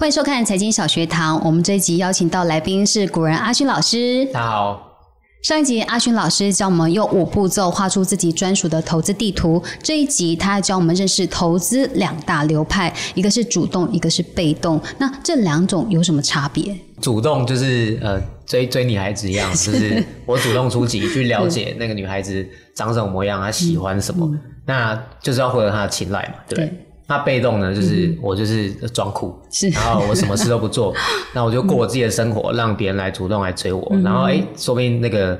欢迎收看财经小学堂。我们这一集邀请到来宾是古人阿勋老师。大家好。上一集阿勋老师教我们用五步骤画出自己专属的投资地图。这一集他教我们认识投资两大流派，一个是主动，一个是被动。那这两种有什么差别？主动就是呃追追女孩子一样，就是我主动出击去了解那个女孩子长什么模样，她喜欢什么，那就是要获得她的青睐嘛，对不对？那被动呢，就是我就是装酷，然后我什么事都不做，那我就过我自己的生活，让别人来主动来追我，然后哎，说不定那个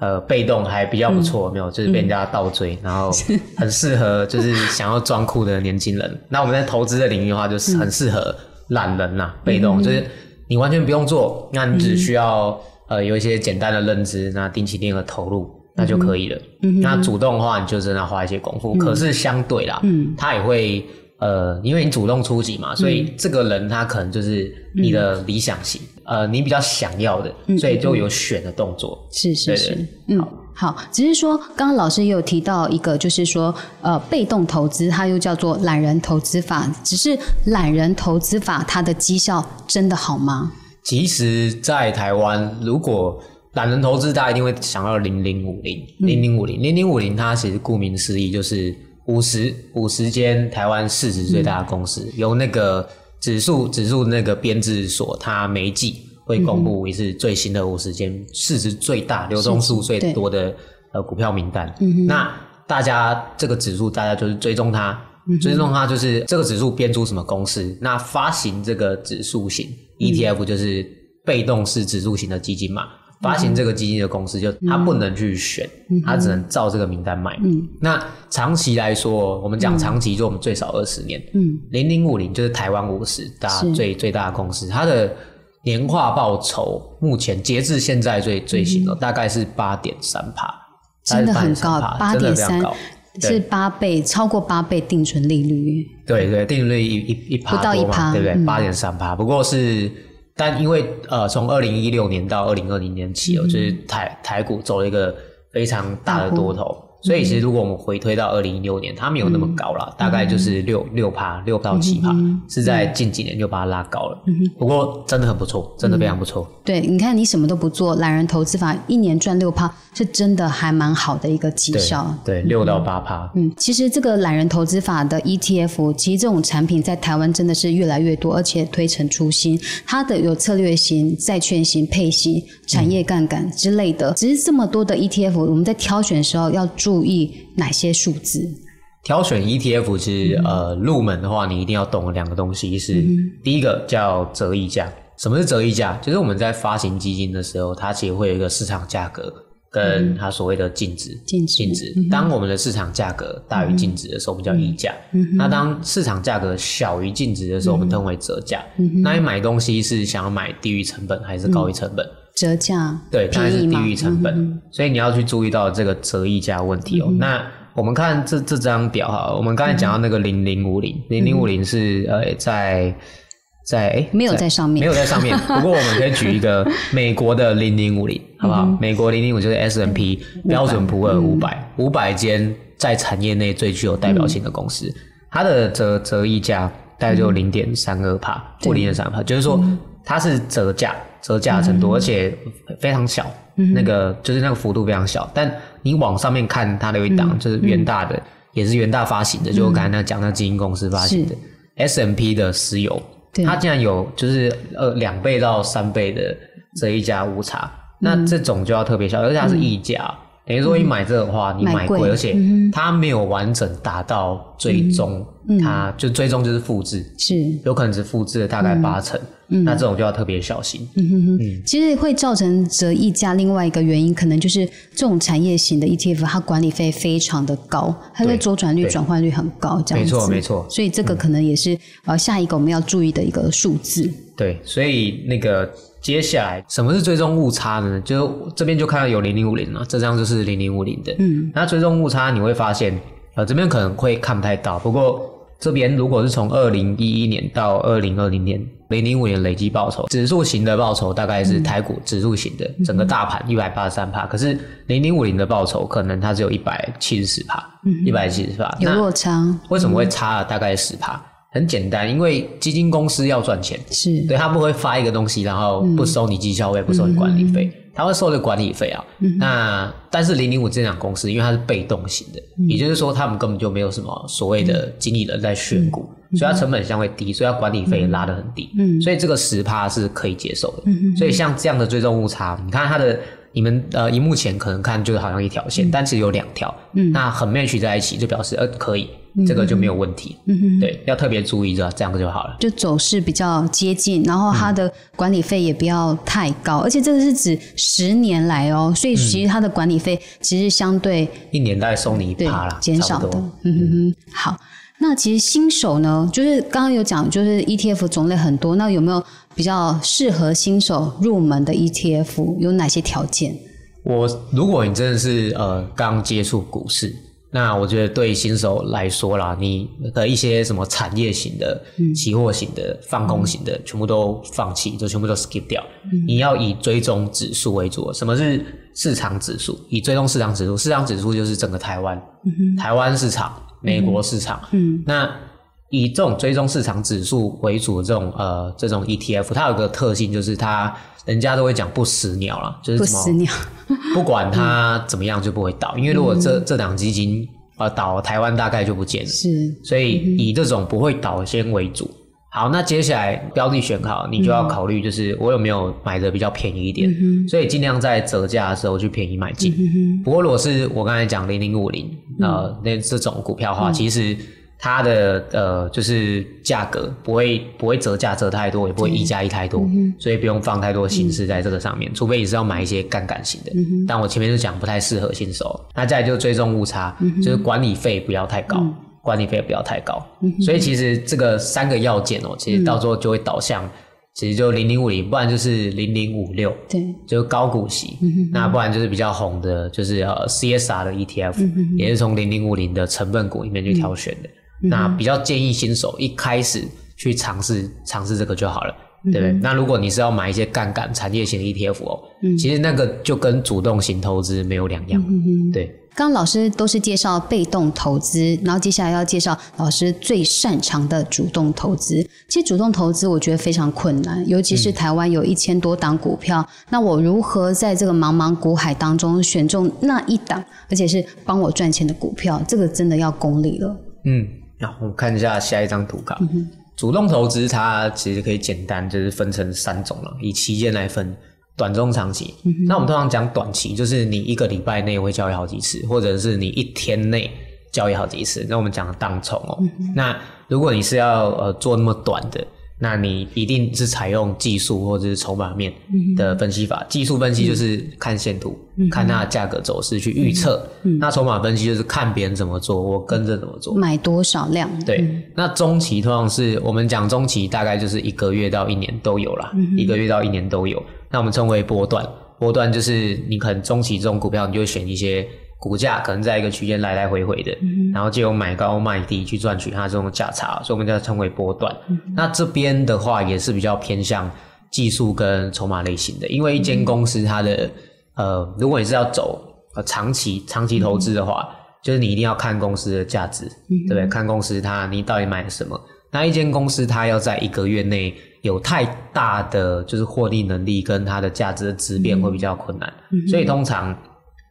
呃被动还比较不错，没有，就是被人家倒追，然后很适合就是想要装酷的年轻人。那我们在投资的领域的话，就是很适合懒人呐，被动就是你完全不用做，那你只需要呃有一些简单的认知，那定期定额投入那就可以了。那主动的话，你就真的花一些功夫，可是相对啦，嗯。他也会。呃，因为你主动出击嘛，所以这个人他可能就是你的理想型，呃，你比较想要的，所以就有选的动作。是是是，嗯，好，只是说刚刚老师也有提到一个，就是说呃，被动投资它又叫做懒人投资法，只是懒人投资法它的绩效真的好吗？其实，在台湾，如果懒人投资，大家一定会想到零零五零零零五零零零五零，它其实顾名思义就是。五十五十间台湾市值最大的公司，由那个指数指数那个编制所，它每季会公布一次最新的五十间市值最大、流通数最多的呃股票名单。那大家这个指数，大家就是追踪它，追踪它就是这个指数编出什么公司，那发行这个指数型 ETF 就是被动式指数型的基金嘛。发行这个基金的公司，就他不能去选，他只能照这个名单买。那长期来说，我们讲长期，就我们最少二十年。嗯，零零五零就是台湾五十大最最大的公司，它的年化报酬目前截至现在最最新的大概是八点三帕，真的很高，八点三是八倍，超过八倍定存利率。对对，定存率一一一趴不到一趴，对不对？八点三趴，不过是。但因为呃，从二零一六年到二零二零年起哦，就是台台股走了一个非常大的多头，所以其实如果我们回推到二零一六年，它没有那么高了，大概就是六六趴六到七趴，是在近几年就把它拉高了。不过真的很不错，真的非常不错。对，你看你什么都不做，懒人投资法一年赚六趴。是真的还蛮好的一个绩效，对六到八趴。嗯，其实这个懒人投资法的 ETF，其实这种产品在台湾真的是越来越多，而且推陈出新。它的有策略型、债券型、配型、产业杠杆之类的。只是这么多的 ETF，我们在挑选的时候要注意哪些数字？挑选 ETF 其实呃入门的话，你一定要懂两个东西，是第一个叫折溢价。什么是折溢价？就是我们在发行基金的时候，它其实会有一个市场价格。跟它所谓的净值，净值，当我们的市场价格大于净值的时候，我们叫溢价。那当市场价格小于净值的时候，我们称为折价。那你买东西是想要买低于成本还是高于成本？折价，对，当然是低于成本。所以你要去注意到这个折溢价问题哦。那我们看这这张表哈，我们刚才讲到那个零零五零，零零五零是呃在。在哎，没有在上面，没有在上面。不过我们可以举一个 美国的零零五零，好不好？美国零零五就是 S M P 标准普尔五百，五百间在产业内最具有代表性的公司，它的折折溢价大概就零点三二帕，或零点三帕，就是说它是折价，折价程度，而且非常小，那个就是那个幅度非常小。但你往上面看，它的有一档就是元大的，也是元大发行的，就我刚才那讲那基金公司发行的 S M P 的石油。它竟然有就是呃两倍到三倍的这一家误差，那这种就要特别小，而且它是溢价，等于说你买这个的话，你买贵，而且它没有完整达到最终，它就最终就是复制，是有可能只复制了大概八成。那这种就要特别小心。嗯哼哼，其实会造成折溢价，另外一个原因可能就是这种产业型的 ETF，它管理费非常的高，它的周转率、转换率很高，这样子。没错，没错。所以这个可能也是呃下一个我们要注意的一个数字。对，所以那个接下来什么是追踪误差呢？就这边就看到有零零五零了，这张就是零零五零的。嗯，那追踪误差你会发现，呃，这边可能会看不太到，不过。这边如果是从二零一一年到二零二零年零零五年累计报酬，指数型的报酬大概是台股指数型的整个大盘一百八十三帕，可是零零五零的报酬可能它只有一百七十四帕，一百七十帕，有落差。为什么会差了大概十帕？很简单，因为基金公司要赚钱，是对他不会发一个东西，然后不收你绩效费，不收你管理费，他会收的管理费啊。那但是零零五这两公司，因为它是被动型的，也就是说他们根本就没有什么所谓的经理人在选股，所以它成本相对低，所以它管理费拉得很低。嗯，所以这个十趴是可以接受的。嗯所以像这样的追踪误差，你看它的。你们呃，荧幕前可能看就是好像一条线，但其实有两条，嗯，那很 match 在一起，就表示呃可以，这个就没有问题，嗯哼，对，要特别注意这这样就好了。就走势比较接近，然后它的管理费也不要太高，而且这个是指十年来哦，所以其实它的管理费其实相对一年大概收你一趴啦，减少的，嗯哼哼，好。那其实新手呢，就是刚刚有讲，就是 ETF 种类很多，那有没有比较适合新手入门的 ETF？有哪些条件？我如果你真的是呃刚接触股市，那我觉得对新手来说啦，你的一些什么产业型的、期货型的、放空型的，全部都放弃，就全部都 skip 掉。你要以追踪指数为主。什么是市场指数？以追踪市场指数，市场指数就是整个台湾，台湾市场。美国市场，嗯，那以这种追踪市场指数为主的这种呃这种 ETF，它有个特性就是它人家都会讲不死鸟了，就是不死鸟，不管它怎么样就不会倒，因为如果这这档基金呃倒，台湾大概就不见了，是，所以以这种不会倒先为主。好，那接下来标的选好，你就要考虑，就是我有没有买的比较便宜一点，所以尽量在折价的时候去便宜买进。不过如果是我刚才讲零零五零呃那这种股票的话，其实它的呃就是价格不会不会折价折太多，也不会一加一太多，所以不用放太多心思在这个上面，除非你是要买一些杠杆型的。但我前面就讲不太适合新手。那再就追踪误差，就是管理费不要太高。管理费不要太高，所以其实这个三个要件哦，其实到时候就会导向，其实就零零五零，不然就是零零五六，对，就是高股息，那不然就是比较红的，就是呃 CSR 的 ETF，也是从零零五零的成分股里面去挑选的。那比较建议新手一开始去尝试尝试这个就好了，对不对？那如果你是要买一些杠杆产业型的 ETF 哦，其实那个就跟主动型投资没有两样，对。刚刚老师都是介绍被动投资，然后接下来要介绍老师最擅长的主动投资。其实主动投资我觉得非常困难，尤其是台湾有一千多档股票，那我如何在这个茫茫股海当中选中那一档，而且是帮我赚钱的股票？这个真的要功力了。嗯，那我们看一下下一张图卡。主动投资它其实可以简单就是分成三种了，以期间来分。短中长期，那我们通常讲短期，就是你一个礼拜内会交易好几次，或者是你一天内交易好几次。那我们讲当冲哦。那如果你是要呃做那么短的，那你一定是采用技术或者是筹码面的分析法。技术分析就是看线图，看它的价格走势去预测。那筹码分析就是看别人怎么做，我跟着怎么做，买多少量。对，那中期通常是我们讲中期，大概就是一个月到一年都有啦，一个月到一年都有。那我们称为波段，波段就是你可能中期这种股票，你就选一些股价可能在一个区间来来回回的，然后就用买高卖低去赚取它这种价差，所以我们叫称为波段。那这边的话也是比较偏向技术跟筹码类型的，因为一间公司它的呃，如果你是要走呃长期长期投资的话，就是你一定要看公司的价值，对不对？看公司它你到底买了什么？那一间公司它要在一个月内。有太大的就是获利能力跟它的价值的质变会比较困难，所以通常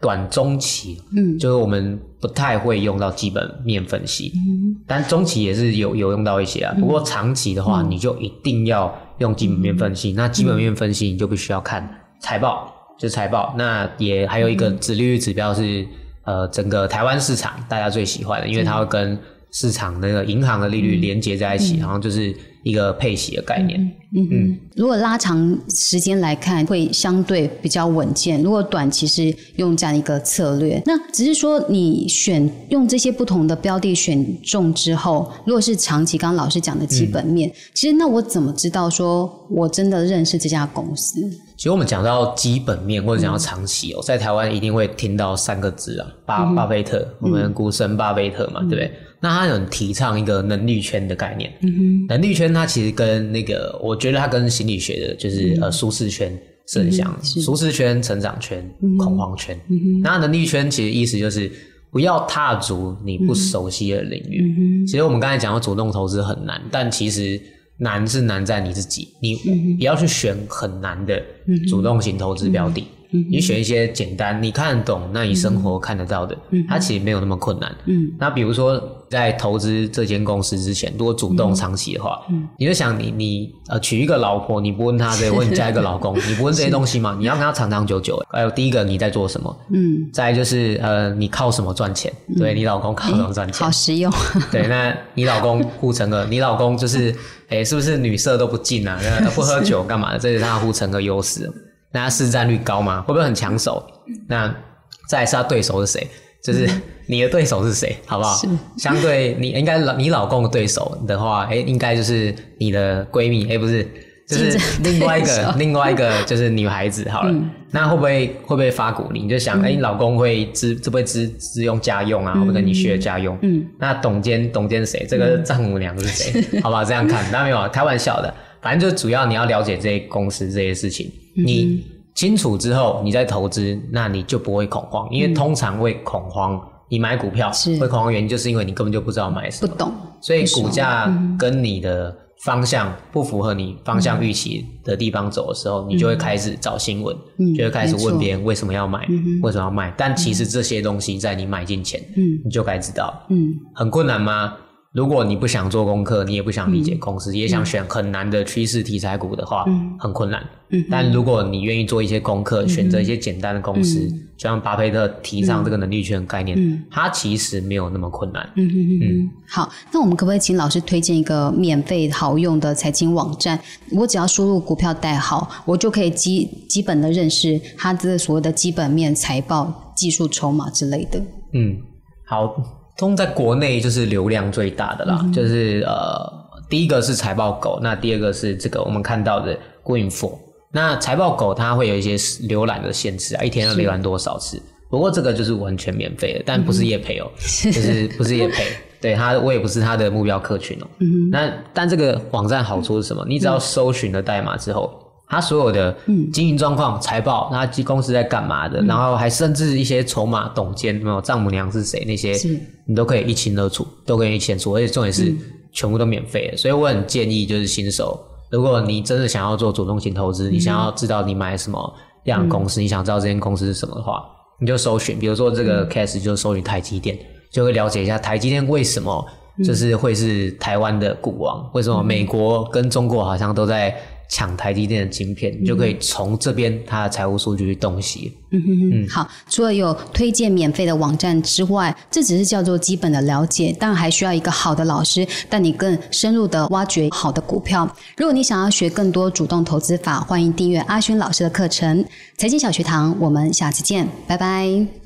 短中期，嗯，就是我们不太会用到基本面分析，嗯，但中期也是有有用到一些啊。不过长期的话，你就一定要用基本面分析。那基本面分析你就必须要看财报，就是财报。那也还有一个指利率指标是呃整个台湾市场大家最喜欢的，因为它会跟市场那个银行的利率连接在一起，然后就是。一个配息的概念，嗯嗯，如果拉长时间来看，会相对比较稳健。如果短期是用这样一个策略，那只是说你选用这些不同的标的选中之后，如果是长期，刚刚老师讲的基本面，其实那我怎么知道说我真的认识这家公司？其实我们讲到基本面或者讲到长期哦，在台湾一定会听到三个字啊，巴巴菲特，我们股神巴菲特嘛，对不对？那他很提倡一个能力圈的概念，能力圈它其实跟那个，我觉得它跟心理学的就是呃舒适圈是很像，舒适圈、成长圈、恐慌圈。那能力圈其实意思就是不要踏足你不熟悉的领域。其实我们刚才讲到主动投资很难，但其实难是难在你自己，你不要去选很难的主动型投资标的。你选一些简单、你看得懂、那你生活看得到的，它其实没有那么困难。嗯，那比如说在投资这间公司之前，如果主动长期的话，嗯，你就想你你呃娶一个老婆，你不问他这个，问你嫁一个老公，你不问这些东西吗？你要跟他长长久久。还有第一个你在做什么？嗯，再就是呃你靠什么赚钱？对你老公靠什么赚钱？好实用。对，那你老公护城河，你老公就是哎是不是女色都不进啊？不喝酒干嘛的？这是他护城河优势。那市占率高吗？会不会很抢手？那再是他对手是谁？就是 你的对手是谁？好不好？相对你应该老你老公的对手的话，哎，应该就是你的闺蜜，哎，不是，就是另外一个另外一个就是女孩子。好了，那会不会会不会发鼓励？你就想，哎，你老公会支会不会支支用家用啊？会不会跟你学家用？嗯，那董监董监谁？这个丈母娘是谁？好吧，这样看，那没有开玩笑的，反正就主要你要了解这些公司这些事情。你清楚之后，你再投资，那你就不会恐慌，因为通常会恐慌。你买股票会恐慌原因，就是因为你根本就不知道买什么，不懂，所以股价跟你的方向不符合你方向预期的地方走的时候，你就会开始找新闻，就会开始问别人为什么要买，为什么要卖。但其实这些东西在你买进前，你就该知道。嗯，很困难吗？如果你不想做功课，你也不想理解公司，也想选很难的趋势题材股的话，很困难。但如果你愿意做一些功课，选择一些简单的公司，就像巴菲特提倡这个能力圈概念，它其实没有那么困难。嗯嗯。好，那我们可不可以请老师推荐一个免费好用的财经网站？我只要输入股票代号，我就可以基基本的认识它的所谓的基本面、财报、技术筹码之类的。嗯，好。通在国内就是流量最大的啦，就是呃，第一个是财报狗，那第二个是这个我们看到的 Greenfo。那财报狗它会有一些浏览的限制啊，一天要浏览多少次？不过这个就是完全免费的，但不是叶培哦，就是不是叶培，对他我也不是他的目标客群哦。嗯那但这个网站好处是什么？你只要搜寻了代码之后。他所有的经营状况、财报，那公司在干嘛的，然后还甚至一些筹码、董监、没有丈母娘是谁那些，你都可以一清二楚，都可以清楚，而且重点是全部都免费的。所以我很建议，就是新手，如果你真的想要做主动型投资，你想要知道你买什么样的公司，你想知道这间公司是什么的话，你就搜寻，比如说这个 case 就搜寻台积电，就会了解一下台积电为什么就是会是台湾的股王，为什么美国跟中国好像都在。抢台积电的晶片，你就可以从这边它的财务数据去洞悉。嗯哼哼，好，除了有推荐免费的网站之外，这只是叫做基本的了解，当然还需要一个好的老师带你更深入的挖掘好的股票。如果你想要学更多主动投资法，欢迎订阅阿勋老师的课程《财经小学堂》。我们下次见，拜拜。